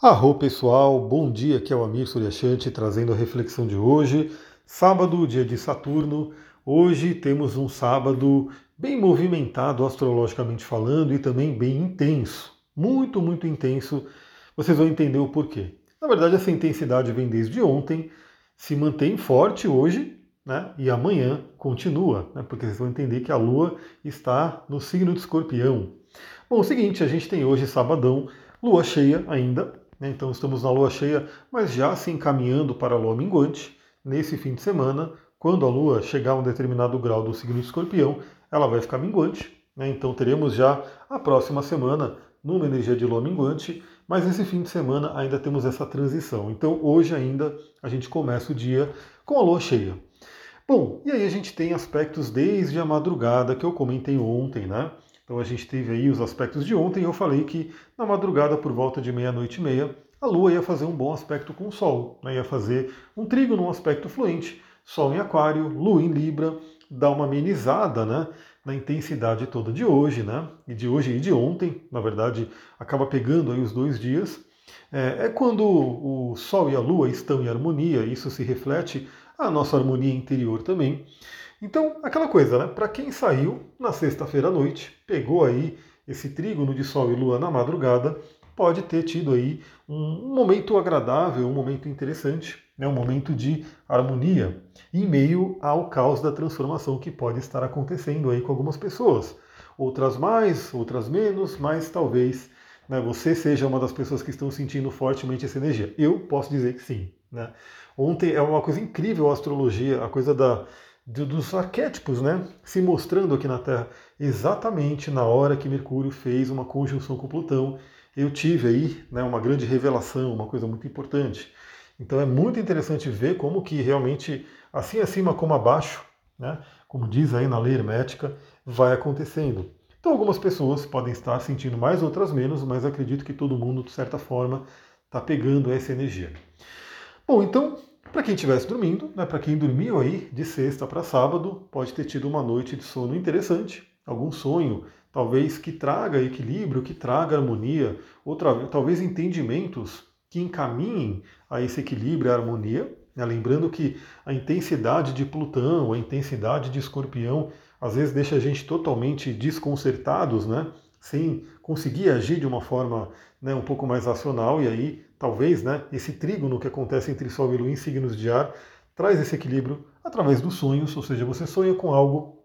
Arro pessoal, bom dia, aqui é o Amir Suryashanti trazendo a reflexão de hoje, sábado, dia de Saturno. Hoje temos um sábado bem movimentado astrologicamente falando e também bem intenso, muito, muito intenso. Vocês vão entender o porquê. Na verdade, essa intensidade vem desde ontem, se mantém forte hoje né, e amanhã continua, né, porque vocês vão entender que a Lua está no signo de Escorpião. Bom, é o seguinte, a gente tem hoje sabadão, lua cheia ainda? Então estamos na lua cheia, mas já se encaminhando para a lua minguante. Nesse fim de semana, quando a lua chegar a um determinado grau do signo de escorpião, ela vai ficar minguante. Né? Então teremos já a próxima semana numa energia de lua minguante, mas nesse fim de semana ainda temos essa transição. Então hoje ainda a gente começa o dia com a lua cheia. Bom, e aí a gente tem aspectos desde a madrugada que eu comentei ontem, né? Então a gente teve aí os aspectos de ontem. Eu falei que na madrugada, por volta de meia-noite e meia, a Lua ia fazer um bom aspecto com o Sol, né? ia fazer um trigo num aspecto fluente, Sol em Aquário, Lua em Libra, dá uma amenizada né? na intensidade toda de hoje, né? E de hoje e de ontem, na verdade, acaba pegando aí os dois dias. É, é quando o Sol e a Lua estão em harmonia, isso se reflete a nossa harmonia interior também. Então, aquela coisa, né? Para quem saiu na sexta-feira à noite, pegou aí esse trígono de Sol e Lua na madrugada, pode ter tido aí um momento agradável, um momento interessante, né? um momento de harmonia, em meio ao caos da transformação que pode estar acontecendo aí com algumas pessoas. Outras mais, outras menos, mas talvez né, você seja uma das pessoas que estão sentindo fortemente essa energia. Eu posso dizer que sim. Né? Ontem é uma coisa incrível a astrologia, a coisa da dos arquétipos, né, se mostrando aqui na Terra. Exatamente na hora que Mercúrio fez uma conjunção com Plutão, eu tive aí né, uma grande revelação, uma coisa muito importante. Então é muito interessante ver como que realmente, assim acima como abaixo, né, como diz aí na lei hermética, vai acontecendo. Então algumas pessoas podem estar sentindo mais, outras menos, mas acredito que todo mundo, de certa forma, está pegando essa energia. Bom, então para quem estivesse dormindo, né, para quem dormiu aí de sexta para sábado, pode ter tido uma noite de sono interessante, algum sonho, talvez que traga equilíbrio, que traga harmonia, ou talvez entendimentos que encaminhem a esse equilíbrio e harmonia. Né, lembrando que a intensidade de Plutão, a intensidade de Escorpião, às vezes deixa a gente totalmente desconcertados, né? Sem conseguir agir de uma forma né, um pouco mais racional, e aí talvez né, esse trígono que acontece entre Sol e Lua em signos de ar traz esse equilíbrio através dos sonhos, ou seja, você sonha com algo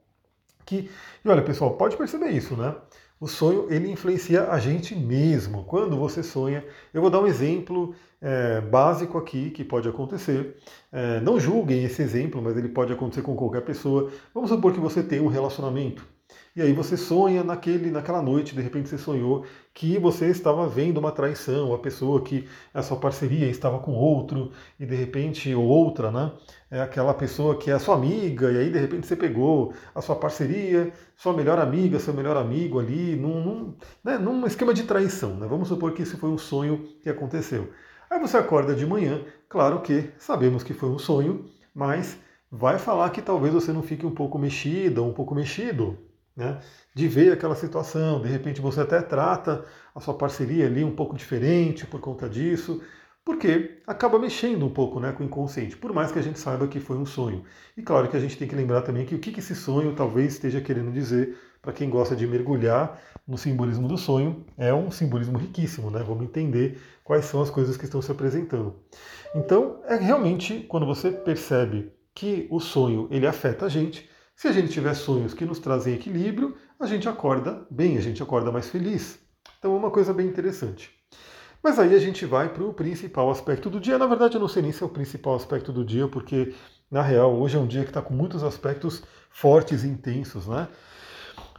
que. E olha, pessoal, pode perceber isso, né? O sonho ele influencia a gente mesmo. Quando você sonha, eu vou dar um exemplo é, básico aqui que pode acontecer. É, não julguem esse exemplo, mas ele pode acontecer com qualquer pessoa. Vamos supor que você tem um relacionamento e aí você sonha naquele, naquela noite, de repente você sonhou que você estava vendo uma traição, a pessoa que a sua parceria estava com outro, e de repente, ou outra, né? É aquela pessoa que é a sua amiga, e aí de repente você pegou a sua parceria, sua melhor amiga, seu melhor amigo ali, num, num, né, num esquema de traição. Né? Vamos supor que esse foi um sonho que aconteceu. Aí você acorda de manhã, claro que sabemos que foi um sonho, mas vai falar que talvez você não fique um pouco mexida, um pouco mexido, né? de ver aquela situação. De repente você até trata a sua parceria ali um pouco diferente por conta disso, porque acaba mexendo um pouco né, com o inconsciente, por mais que a gente saiba que foi um sonho. E claro que a gente tem que lembrar também que o que esse sonho talvez esteja querendo dizer para quem gosta de mergulhar no simbolismo do sonho, é um simbolismo riquíssimo, né? Vamos entender quais são as coisas que estão se apresentando. Então, é realmente quando você percebe que o sonho ele afeta a gente, se a gente tiver sonhos que nos trazem equilíbrio, a gente acorda bem, a gente acorda mais feliz. Então é uma coisa bem interessante. Mas aí a gente vai para o principal aspecto do dia. Na verdade, eu não sei nem se é o principal aspecto do dia, porque na real hoje é um dia que está com muitos aspectos fortes e intensos, né?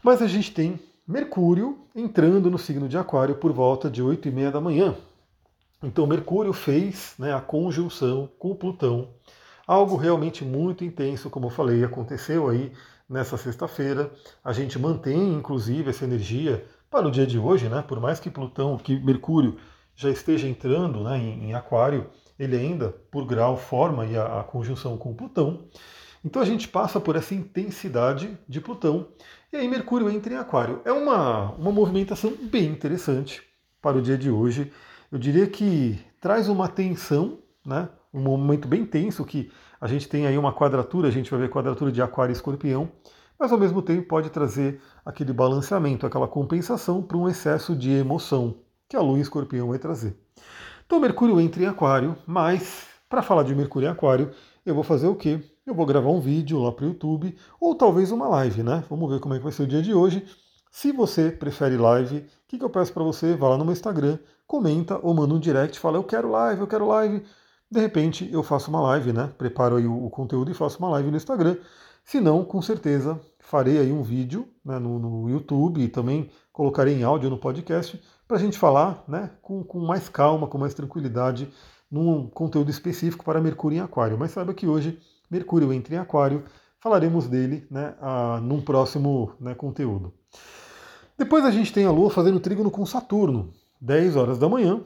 Mas a gente tem Mercúrio entrando no signo de Aquário por volta de 8 e meia da manhã. Então Mercúrio fez né, a conjunção com Plutão Algo realmente muito intenso, como eu falei, aconteceu aí nessa sexta-feira. A gente mantém, inclusive, essa energia para o dia de hoje, né? Por mais que Plutão, que Mercúrio já esteja entrando né, em, em Aquário, ele ainda, por grau, forma a, a conjunção com Plutão. Então a gente passa por essa intensidade de Plutão. E aí Mercúrio entra em Aquário. É uma, uma movimentação bem interessante para o dia de hoje. eu diria que traz uma tensão, né? Um momento bem tenso que a gente tem aí uma quadratura, a gente vai ver quadratura de aquário e escorpião, mas ao mesmo tempo pode trazer aquele balanceamento, aquela compensação para um excesso de emoção que a lua em escorpião vai trazer. Então Mercúrio entra em aquário, mas para falar de Mercúrio em aquário, eu vou fazer o quê? Eu vou gravar um vídeo lá para o YouTube, ou talvez uma live, né? Vamos ver como é que vai ser o dia de hoje. Se você prefere live, o que, que eu peço para você? Vá lá no meu Instagram, comenta ou manda um direct, fala eu quero live, eu quero live. De repente eu faço uma live, né? Preparo aí o, conteúdo e faço uma live no Instagram. Se não, com certeza farei aí um vídeo né, no, no, YouTube e também colocarei em áudio no podcast para a gente falar né, com, com mais calma, com mais tranquilidade, num conteúdo específico para Mercúrio em Aquário. Mas saiba que hoje Mercúrio entra em Aquário, falaremos dele né, a, num próximo né, conteúdo. Depois a gente tem a Lua fazendo trígono com Saturno, 10 horas da manhã,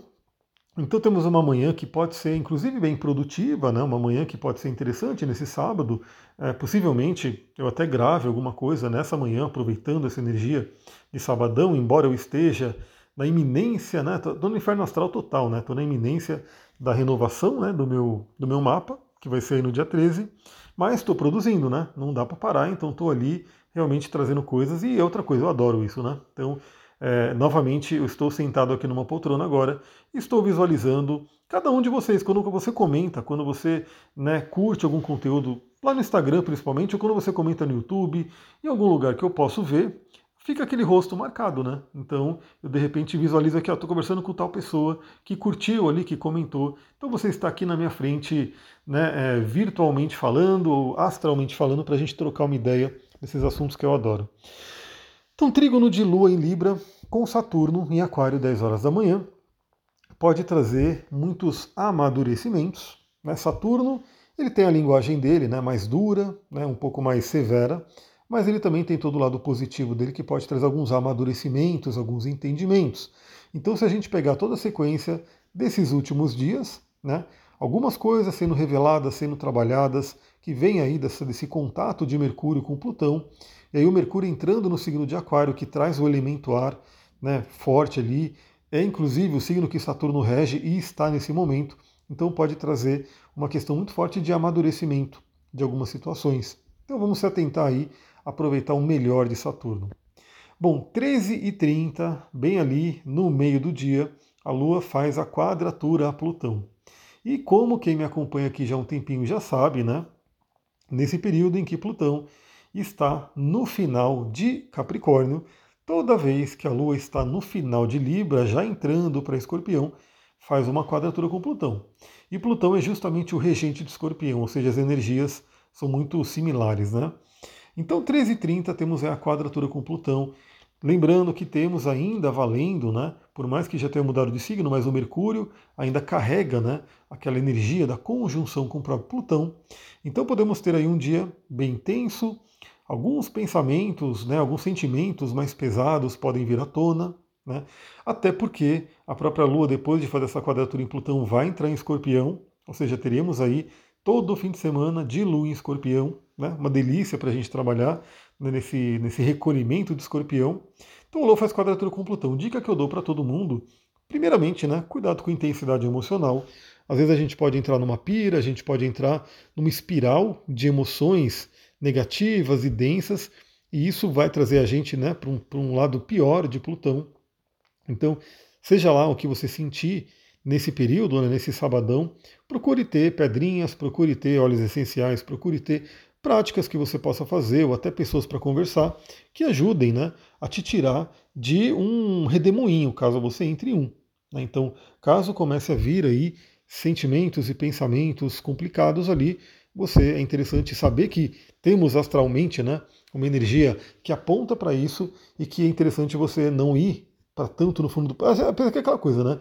então temos uma manhã que pode ser inclusive bem produtiva, né? uma manhã que pode ser interessante nesse sábado. É, possivelmente eu até grave alguma coisa nessa manhã, aproveitando essa energia de sabadão, embora eu esteja na iminência, né? Estou no inferno astral total, né? Estou na iminência da renovação né? do, meu, do meu mapa, que vai ser no dia 13, mas estou produzindo, né? Não dá para parar, então estou ali realmente trazendo coisas. E outra coisa, eu adoro isso, né? Então é, novamente, eu estou sentado aqui numa poltrona agora estou visualizando cada um de vocês. Quando você comenta, quando você né, curte algum conteúdo, lá no Instagram principalmente, ou quando você comenta no YouTube, em algum lugar que eu posso ver, fica aquele rosto marcado, né? Então, eu de repente visualizo aqui, estou conversando com tal pessoa que curtiu ali, que comentou. Então, você está aqui na minha frente, né, é, virtualmente falando, ou astralmente falando, para a gente trocar uma ideia desses assuntos que eu adoro. Então, trígono de Lua em Libra com Saturno em Aquário, 10 horas da manhã, pode trazer muitos amadurecimentos. Né? Saturno ele tem a linguagem dele né, mais dura, né, um pouco mais severa, mas ele também tem todo o lado positivo dele que pode trazer alguns amadurecimentos, alguns entendimentos. Então, se a gente pegar toda a sequência desses últimos dias, né, algumas coisas sendo reveladas, sendo trabalhadas, que vem aí dessa, desse contato de Mercúrio com Plutão, e aí o Mercúrio entrando no signo de Aquário, que traz o elemento ar né, forte ali, é inclusive o signo que Saturno rege e está nesse momento, então pode trazer uma questão muito forte de amadurecimento de algumas situações. Então vamos se atentar aí, aproveitar o melhor de Saturno. Bom, 13h30, bem ali no meio do dia, a Lua faz a quadratura a Plutão. E como quem me acompanha aqui já há um tempinho já sabe, né? Nesse período em que Plutão está no final de Capricórnio. Toda vez que a Lua está no final de Libra, já entrando para Escorpião, faz uma quadratura com Plutão. E Plutão é justamente o regente de Escorpião, ou seja, as energias são muito similares, né? Então, 13h30 temos a quadratura com Plutão. Lembrando que temos ainda valendo, né? Por mais que já tenha mudado de signo, mas o Mercúrio ainda carrega, né? Aquela energia da conjunção com o próprio Plutão. Então podemos ter aí um dia bem tenso, alguns pensamentos, né, alguns sentimentos mais pesados podem vir à tona, né, até porque a própria Lua, depois de fazer essa quadratura em Plutão, vai entrar em Escorpião, ou seja, teríamos aí todo o fim de semana de Lua em Escorpião, né, uma delícia para a gente trabalhar né, nesse, nesse recolhimento de Escorpião. Então, a Lua faz quadratura com Plutão. Dica que eu dou para todo mundo, primeiramente, né, cuidado com intensidade emocional. Às vezes a gente pode entrar numa pira, a gente pode entrar numa espiral de emoções negativas e densas, e isso vai trazer a gente né, para um, um lado pior de Plutão. Então, seja lá o que você sentir nesse período, né, nesse sabadão, procure ter pedrinhas, procure ter óleos essenciais, procure ter práticas que você possa fazer, ou até pessoas para conversar, que ajudem né, a te tirar de um redemoinho, caso você entre em um. Né. Então, caso comece a vir aí sentimentos e pensamentos complicados ali, você é interessante saber que temos astralmente né, uma energia que aponta para isso e que é interessante você não ir para tanto no fundo do poço. Apesar que é aquela coisa, né?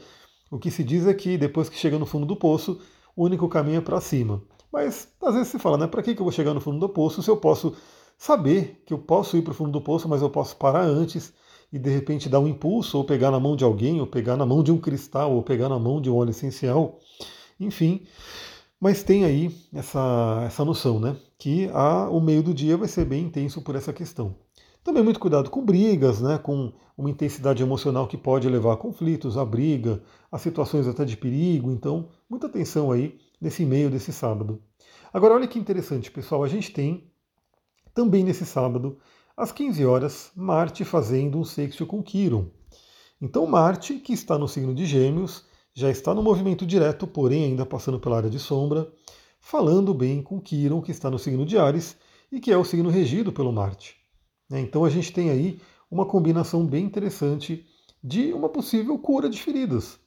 O que se diz é que depois que chega no fundo do poço, o único caminho é para cima. Mas às vezes se fala, né? Para que eu vou chegar no fundo do poço se eu posso saber que eu posso ir para o fundo do poço, mas eu posso parar antes e de repente dar um impulso, ou pegar na mão de alguém, ou pegar na mão de um cristal, ou pegar na mão de um óleo essencial. Enfim, mas tem aí essa, essa noção, né? Que a, o meio do dia vai ser bem intenso por essa questão. Também muito cuidado com brigas, né, com uma intensidade emocional que pode levar a conflitos, a briga, a situações até de perigo. Então, muita atenção aí nesse meio desse sábado. Agora, olha que interessante, pessoal. A gente tem também nesse sábado, às 15 horas, Marte fazendo um sexto com Quiron. Então, Marte, que está no signo de Gêmeos, já está no movimento direto, porém ainda passando pela área de sombra, falando bem com Quiron, que está no signo de Ares e que é o signo regido pelo Marte. Né? Então a gente tem aí uma combinação bem interessante de uma possível cura de feridas.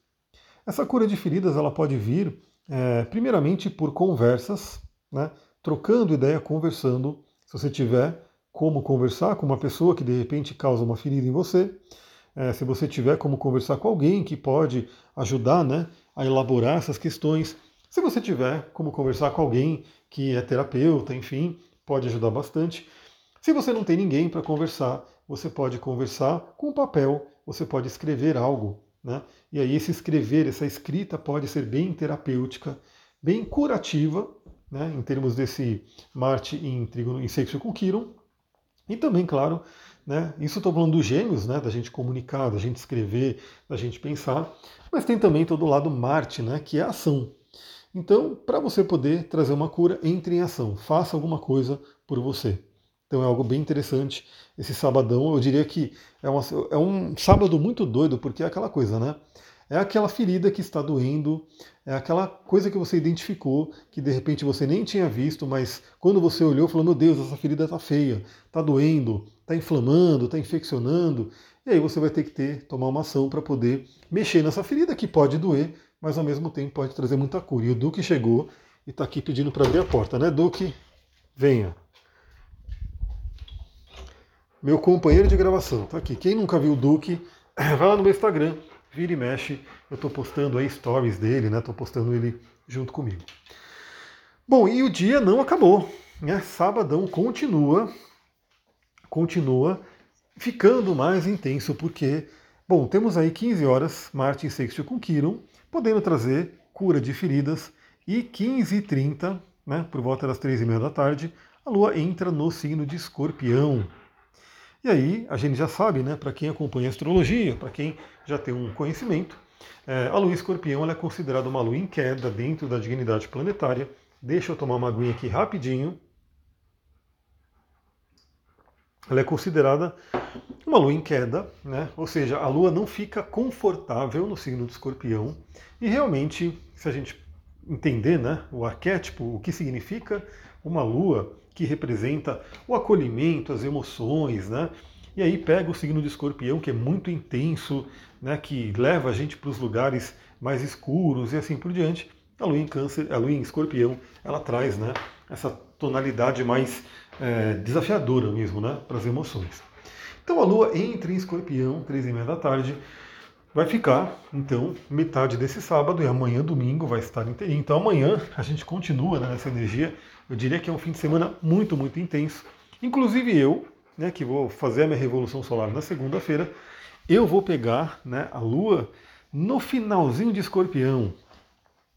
Essa cura de feridas ela pode vir, é, primeiramente, por conversas, né? trocando ideia, conversando. Se você tiver como conversar com uma pessoa que de repente causa uma ferida em você, é, se você tiver como conversar com alguém que pode ajudar né, a elaborar essas questões, se você tiver como conversar com alguém que é terapeuta, enfim, pode ajudar bastante. Se você não tem ninguém para conversar, você pode conversar com papel, você pode escrever algo. Né? E aí, esse escrever, essa escrita pode ser bem terapêutica, bem curativa, né? em termos desse Marte em, em sexo com Quiron. E também, claro, né? Isso estou falando dos gêmeos, né? da gente comunicar, da gente escrever, da gente pensar, mas tem também todo o lado Marte, né? que é a ação. Então, para você poder trazer uma cura, entre em ação, faça alguma coisa por você. Então é algo bem interessante. Esse sabadão, eu diria que é, uma, é um sábado muito doido, porque é aquela coisa, né? É aquela ferida que está doendo, é aquela coisa que você identificou, que de repente você nem tinha visto, mas quando você olhou, falou: Meu Deus, essa ferida está feia, está doendo, está inflamando, está infeccionando. E aí você vai ter que ter, tomar uma ação para poder mexer nessa ferida, que pode doer, mas ao mesmo tempo pode trazer muita cura. E o Duque chegou e está aqui pedindo para abrir a porta, né, Duque? Venha meu companheiro de gravação. Tá aqui. Quem nunca viu o Duque, vai lá no meu Instagram, vira e mexe. Eu estou postando aí stories dele, né? Estou postando ele junto comigo. Bom, e o dia não acabou. Né? Sabadão continua, continua ficando mais intenso, porque, bom, temos aí 15 horas, Marte em sexto com Quiron, podendo trazer cura de feridas, e 15h30, né, por volta das 3h30 da tarde, a Lua entra no signo de Escorpião. E aí a gente já sabe, né, para quem acompanha astrologia, para quem já tem um conhecimento, é, a lua escorpião é considerada uma lua em queda dentro da dignidade planetária. Deixa eu tomar uma aguinha aqui rapidinho. Ela é considerada uma lua em queda, né? ou seja, a lua não fica confortável no signo do escorpião. E realmente, se a gente entender né, o arquétipo, o que significa uma lua, que representa o acolhimento, as emoções, né? E aí pega o signo de escorpião, que é muito intenso, né? que leva a gente para os lugares mais escuros e assim por diante. A lua em câncer, a lua em escorpião, ela traz né, essa tonalidade mais é, desafiadora mesmo né, para as emoções. Então a lua entra em escorpião, três e meia da tarde, vai ficar, então, metade desse sábado e amanhã, domingo, vai estar inteirinho. Então amanhã a gente continua né, nessa energia. Eu diria que é um fim de semana muito, muito intenso. Inclusive eu, né, que vou fazer a minha revolução solar na segunda-feira, eu vou pegar né, a Lua no finalzinho de escorpião.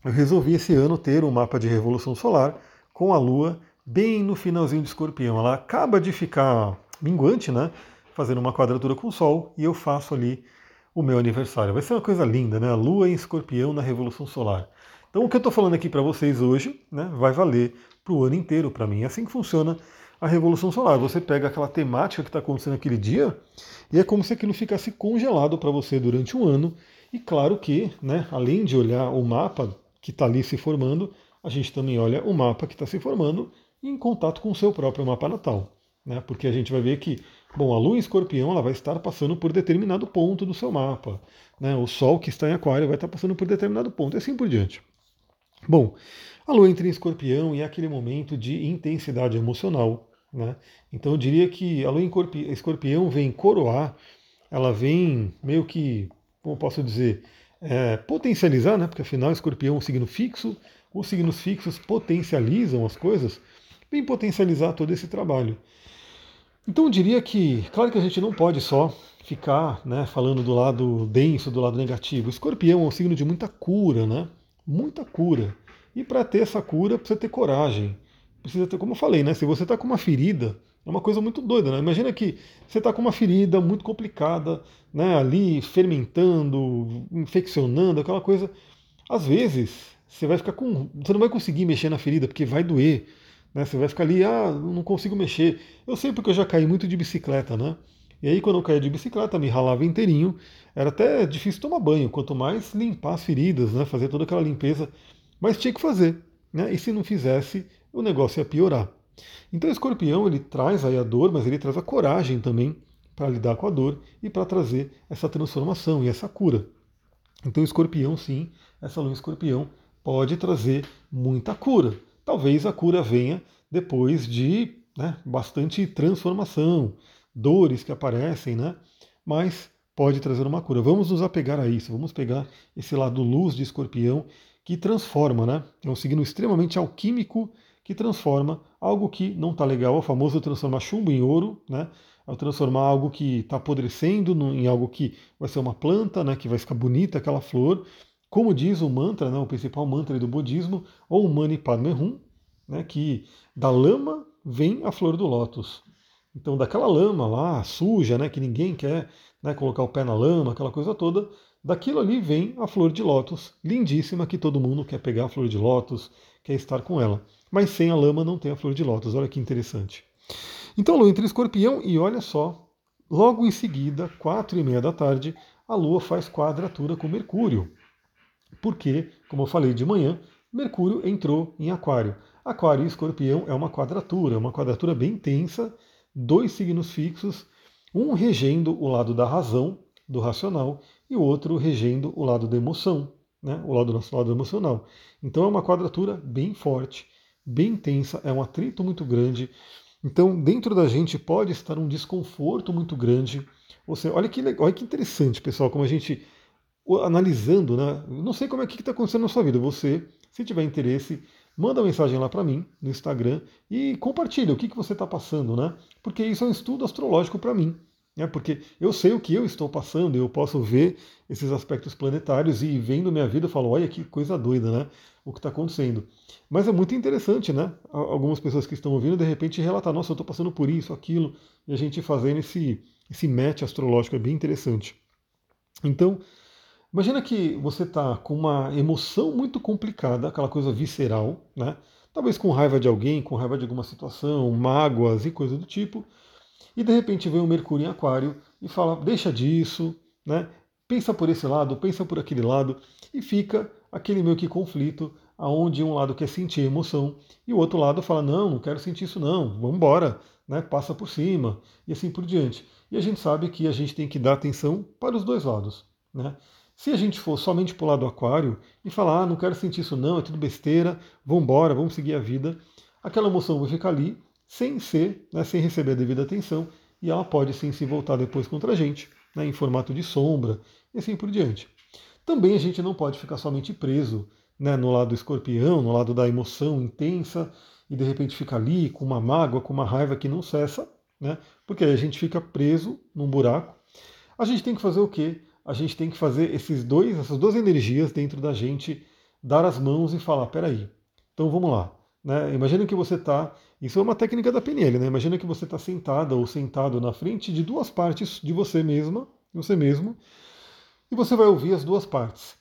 Eu resolvi esse ano ter um mapa de revolução solar com a Lua bem no finalzinho de escorpião. Ela acaba de ficar minguante, né? Fazendo uma quadratura com o Sol, e eu faço ali o meu aniversário. Vai ser uma coisa linda, né? A Lua em escorpião na Revolução Solar. Então o que eu estou falando aqui para vocês hoje né, vai valer para o ano inteiro para mim. É assim que funciona a Revolução Solar. Você pega aquela temática que está acontecendo aquele dia e é como se aquilo ficasse congelado para você durante um ano. E claro que, né, além de olhar o mapa que está ali se formando, a gente também olha o mapa que está se formando em contato com o seu próprio mapa natal. Né, porque a gente vai ver que Bom, a Lua em Escorpião ela vai estar passando por determinado ponto do seu mapa. Né? O Sol que está em Aquário vai estar passando por determinado ponto, e assim por diante. Bom, a Lua entra em Escorpião e é aquele momento de intensidade emocional. Né? Então eu diria que a Lua em Escorpião vem coroar, ela vem meio que, como posso dizer, é, potencializar, né? porque afinal Escorpião é um signo fixo, os signos fixos potencializam as coisas, vem potencializar todo esse trabalho. Então eu diria que, claro que a gente não pode só ficar né, falando do lado denso, do lado negativo. O escorpião é um signo de muita cura, né? Muita cura. E para ter essa cura precisa ter coragem. Precisa ter, como eu falei, né? Se você está com uma ferida, É uma coisa muito doida, né? Imagina que você está com uma ferida muito complicada, né? Ali fermentando, infeccionando, aquela coisa. Às vezes você vai ficar com. Você não vai conseguir mexer na ferida porque vai doer. Né? Você vai ficar ali, ah, não consigo mexer. Eu sei porque eu já caí muito de bicicleta, né? E aí quando eu caía de bicicleta, me ralava inteirinho. Era até difícil tomar banho, quanto mais limpar as feridas, né? Fazer toda aquela limpeza. Mas tinha que fazer. Né? E se não fizesse, o negócio ia piorar. Então o escorpião ele traz aí a dor, mas ele traz a coragem também para lidar com a dor e para trazer essa transformação e essa cura. Então o escorpião, sim, essa lua escorpião pode trazer muita cura. Talvez a cura venha depois de né, bastante transformação, dores que aparecem, né? Mas pode trazer uma cura. Vamos nos apegar a isso, vamos pegar esse lado luz de escorpião que transforma, né? É um signo extremamente alquímico que transforma algo que não está legal, é o famoso transformar chumbo em ouro, né? É transformar algo que está apodrecendo em algo que vai ser uma planta, né? Que vai ficar bonita aquela flor. Como diz o mantra, né? O principal mantra do budismo, ou Mani Padme Hum, né? Que da lama vem a flor do lótus. Então, daquela lama lá, suja, né? Que ninguém quer né, colocar o pé na lama, aquela coisa toda, daquilo ali vem a flor de lótus, lindíssima, que todo mundo quer pegar a flor de lótus, quer estar com ela mas sem a lama não tem a flor de lótus. Olha que interessante. Então, Lua entra em escorpião e olha só, logo em seguida, quatro e meia da tarde, a Lua faz quadratura com Mercúrio. Porque, como eu falei de manhã, Mercúrio entrou em Aquário. Aquário e Escorpião é uma quadratura, uma quadratura bem tensa, dois signos fixos, um regendo o lado da razão, do racional, e o outro regendo o lado da emoção, né? o lado nosso lado emocional. Então é uma quadratura bem forte bem intensa, é um atrito muito grande. Então, dentro da gente pode estar um desconforto muito grande. Você, olha que legal, olha que interessante, pessoal, como a gente analisando, né? Não sei como é que está acontecendo na sua vida. Você, se tiver interesse, manda uma mensagem lá para mim no Instagram e compartilha o que, que você está passando, né? Porque isso é um estudo astrológico para mim. Né? Porque eu sei o que eu estou passando, eu posso ver esses aspectos planetários e vendo minha vida eu falo, olha que coisa doida, né? o que está acontecendo. Mas é muito interessante, né? Algumas pessoas que estão ouvindo, de repente, relatar, nossa, eu estou passando por isso, aquilo, e a gente fazendo esse, esse match astrológico, é bem interessante. Então, imagina que você está com uma emoção muito complicada, aquela coisa visceral, né? Talvez com raiva de alguém, com raiva de alguma situação, mágoas e coisa do tipo, e de repente vem o Mercúrio em Aquário e fala, deixa disso, né? Pensa por esse lado, pensa por aquele lado, e fica aquele meio que conflito, aonde um lado quer sentir emoção e o outro lado fala, não, não quero sentir isso não, vamos embora, né? passa por cima, e assim por diante. E a gente sabe que a gente tem que dar atenção para os dois lados. Né? Se a gente for somente para o lado aquário e falar, ah, não quero sentir isso não, é tudo besteira, vamos embora, vamos seguir a vida, aquela emoção vai ficar ali sem ser, né, sem receber a devida atenção, e ela pode sim se voltar depois contra a gente, né, em formato de sombra, e assim por diante. Também a gente não pode ficar somente preso né, no lado do escorpião, no lado da emoção intensa, e de repente fica ali com uma mágoa, com uma raiva que não cessa, né, porque aí a gente fica preso num buraco. A gente tem que fazer o quê? A gente tem que fazer esses dois, essas duas energias dentro da gente, dar as mãos e falar, peraí, então vamos lá. Né? Imagina que você está. Isso é uma técnica da PNL, né? Imagina que você está sentada ou sentado na frente de duas partes de você mesma, você mesmo, e você vai ouvir as duas partes.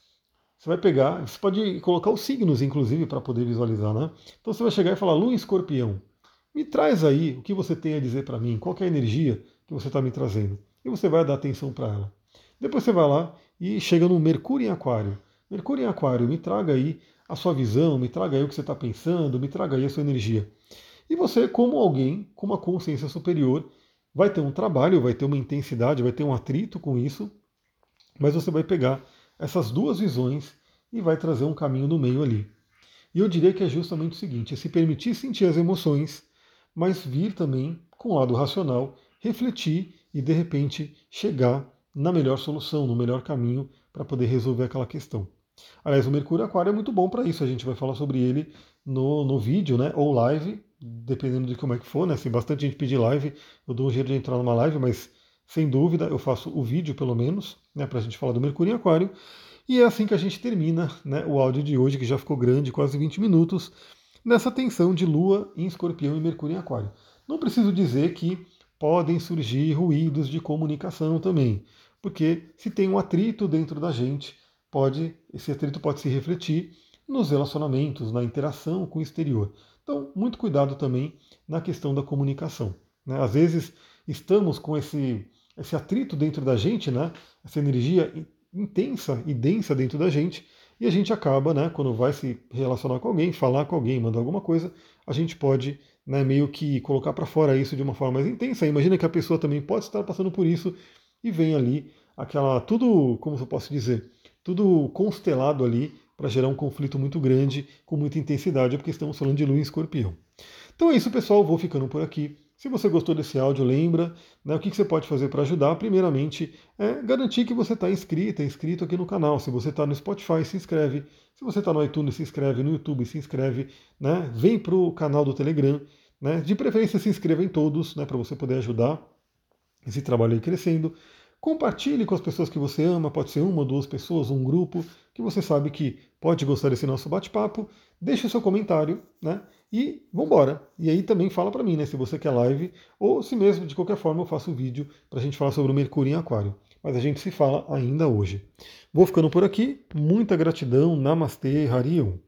Você vai pegar, você pode colocar os signos, inclusive, para poder visualizar, né? Então você vai chegar e falar, Lua Escorpião, me traz aí o que você tem a dizer para mim, qual é a energia que você está me trazendo. E você vai dar atenção para ela. Depois você vai lá e chega no Mercúrio em Aquário. Mercúrio em Aquário, me traga aí a sua visão, me traga aí o que você está pensando, me traga aí a sua energia. E você, como alguém com uma consciência superior, vai ter um trabalho, vai ter uma intensidade, vai ter um atrito com isso, mas você vai pegar essas duas visões e vai trazer um caminho no meio ali. E eu diria que é justamente o seguinte: é se permitir sentir as emoções, mas vir também com o lado racional, refletir e de repente chegar na melhor solução, no melhor caminho para poder resolver aquela questão. Aliás, o Mercúrio Aquário é muito bom para isso, a gente vai falar sobre ele no, no vídeo, né, ou live, dependendo de como é que for, né, se bastante gente pedir live, eu dou um jeito de entrar numa live, mas sem dúvida, eu faço o vídeo pelo menos, né, para a gente falar do Mercúrio em Aquário. E é assim que a gente termina né, o áudio de hoje, que já ficou grande, quase 20 minutos, nessa tensão de Lua em Escorpião e Mercúrio em Aquário. Não preciso dizer que podem surgir ruídos de comunicação também, porque se tem um atrito dentro da gente, pode esse atrito pode se refletir nos relacionamentos, na interação com o exterior. Então, muito cuidado também na questão da comunicação. Né? Às vezes estamos com esse, esse atrito dentro da gente, né? essa energia intensa e densa dentro da gente, e a gente acaba, né, quando vai se relacionar com alguém, falar com alguém, mandar alguma coisa, a gente pode né, meio que colocar para fora isso de uma forma mais intensa. Imagina que a pessoa também pode estar passando por isso e vem ali aquela tudo, como eu posso dizer, tudo constelado ali para gerar um conflito muito grande, com muita intensidade, porque estamos falando de lua em escorpião. Então é isso, pessoal. Vou ficando por aqui. Se você gostou desse áudio, lembra né, o que, você pode fazer para ajudar. Primeiramente, é garantir que você está inscrita, inscrito aqui no canal. Se você está no Spotify, se inscreve. Se você está no iTunes, se inscreve. No YouTube, se inscreve. Né? Vem para o canal do Telegram. Né? De preferência, se inscreva em todos, né, para você poder ajudar esse trabalho aí crescendo. Compartilhe com as pessoas que você ama, pode ser uma, duas pessoas, um grupo, que você sabe que pode gostar desse nosso bate-papo. Deixe o seu comentário, né? E vambora. E aí também fala para mim, né? Se você quer live, ou se mesmo, de qualquer forma, eu faço um vídeo para a gente falar sobre o Mercúrio em Aquário. Mas a gente se fala ainda hoje. Vou ficando por aqui. Muita gratidão. Namastê, Harion.